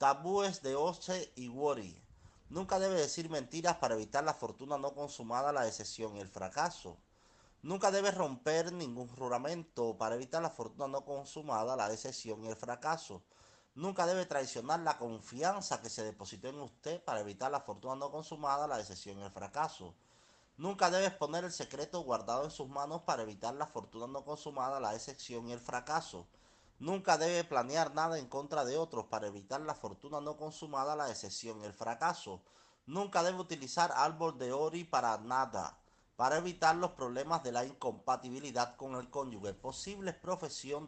Tabúes de Ose y Worry. Nunca debe decir mentiras para evitar la fortuna no consumada, la decepción y el fracaso. Nunca debe romper ningún juramento para evitar la fortuna no consumada, la decepción y el fracaso. Nunca debe traicionar la confianza que se depositó en usted para evitar la fortuna no consumada, la decepción y el fracaso. Nunca debe exponer el secreto guardado en sus manos para evitar la fortuna no consumada, la decepción y el fracaso. Nunca debe planear nada en contra de otros para evitar la fortuna no consumada, la decepción el fracaso. Nunca debe utilizar árbol de ori para nada, para evitar los problemas de la incompatibilidad con el cónyuge. Posibles profesión